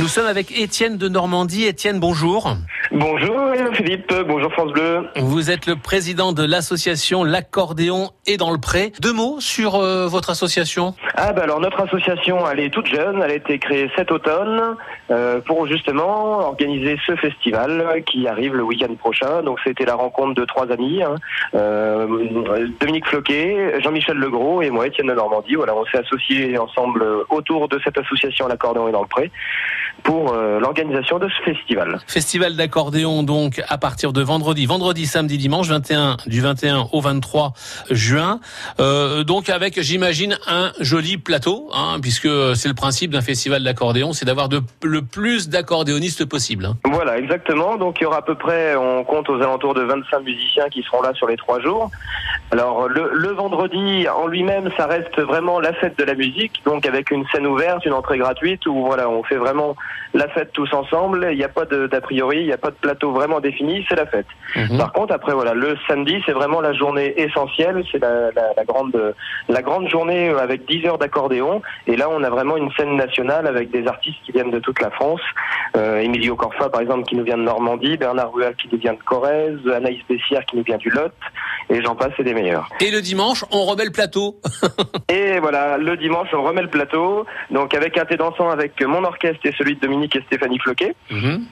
Nous sommes avec Étienne de Normandie. Étienne, bonjour. Bonjour Philippe, bonjour France Bleu. Vous êtes le président de l'association L'accordéon est dans le pré. Deux mots sur euh, votre association? Ah bah alors notre association, elle est toute jeune, elle a été créée cet automne euh, pour justement organiser ce festival qui arrive le week-end prochain. Donc c'était la rencontre de trois amis, hein. euh, Dominique Floquet, Jean-Michel Legros et moi Étienne de Normandie. Voilà, on s'est associés ensemble autour de cette association L'accordéon est dans le pré pour euh, l'organisation de ce festival. Festival d'accordéon donc à partir de vendredi, vendredi, samedi, dimanche 21 du 21 au 23 juin. Euh, donc avec j'imagine un joli plateau hein, puisque c'est le principe d'un festival d'accordéon, c'est d'avoir le plus d'accordéonistes possible. Hein. Voilà, exactement. Donc il y aura à peu près, on compte aux alentours de 25 musiciens qui seront là sur les trois jours. Alors le, le vendredi en lui-même, ça reste vraiment la fête de la musique, donc avec une scène ouverte, une entrée gratuite où voilà, on fait vraiment la fête tous ensemble. Il n'y a pas d'a priori, il n'y a pas de plateau vraiment défini, c'est la fête. Mhm. Par contre, après voilà, le samedi, c'est vraiment la journée essentielle, c'est la, la, la grande la grande journée avec 10 heures d'accordéon. Et là, on a vraiment une scène nationale avec des artistes qui viennent de toute la France. Euh, Emilio Corfa, par exemple, qui nous vient de Normandie, Bernard Ruel qui nous vient de Corrèze, Anaïs Bessière qui nous vient du Lot, et j'en passe, c'est des meilleurs. Et le dimanche, on remet le plateau. Et voilà, le dimanche, on remet le plateau, donc avec un thé dansant avec mon orchestre et celui de Dominique et Stéphanie Floquet, Mhm.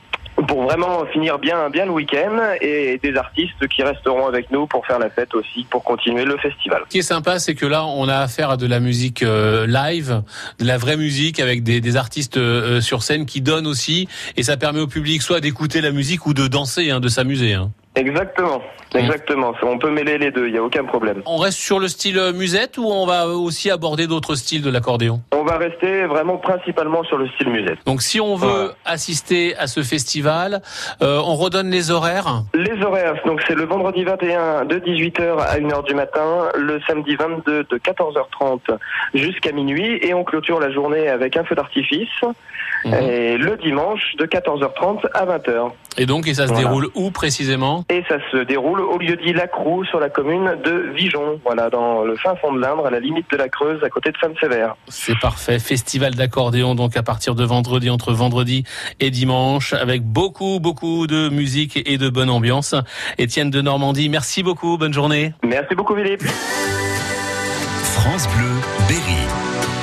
pour vraiment finir bien, bien le week-end, et des artistes qui resteront avec nous pour faire la fête aussi, pour continuer le festival. Ce qui est sympa, c'est que là, on a affaire à de la musique euh, live, de la vraie musique avec des, des artistes euh, sur scène qui donnent aussi, et ça permet au public soit d'écouter la musique ou de danser, hein, de s'amuser. hein. Exactement, exactement. On peut mêler les deux, il n'y a aucun problème. On reste sur le style euh, musette ou on va aussi aborder d'autres styles de l'accordéon? On va rester vraiment principalement sur le style musette. Donc si on veut assister à ce festival, euh, on redonne les horaires? Les horaires, donc c'est le vendredi 21 de 18h à 1h du matin, le samedi 22 de 14h30 jusqu'à minuit et on clôture la journée avec un feu d'artifice Mhm. et le dimanche de 14h30 à 20h. Et donc, et ça se Voilà. déroule où précisément Et ça se déroule au lieu dit Lacroux sur la commune de Vijon, voilà, dans le fin fond de l'Indre, à la limite de la Creuse, à côté de Sainte-Sévère. C'est parfait. Festival d'accordéon, donc à partir de vendredi, entre vendredi et dimanche, avec beaucoup, beaucoup de musique et de bonne ambiance. Étienne de Normandie, merci beaucoup. Bonne journée. Merci beaucoup Philippe. France Bleu, Berry.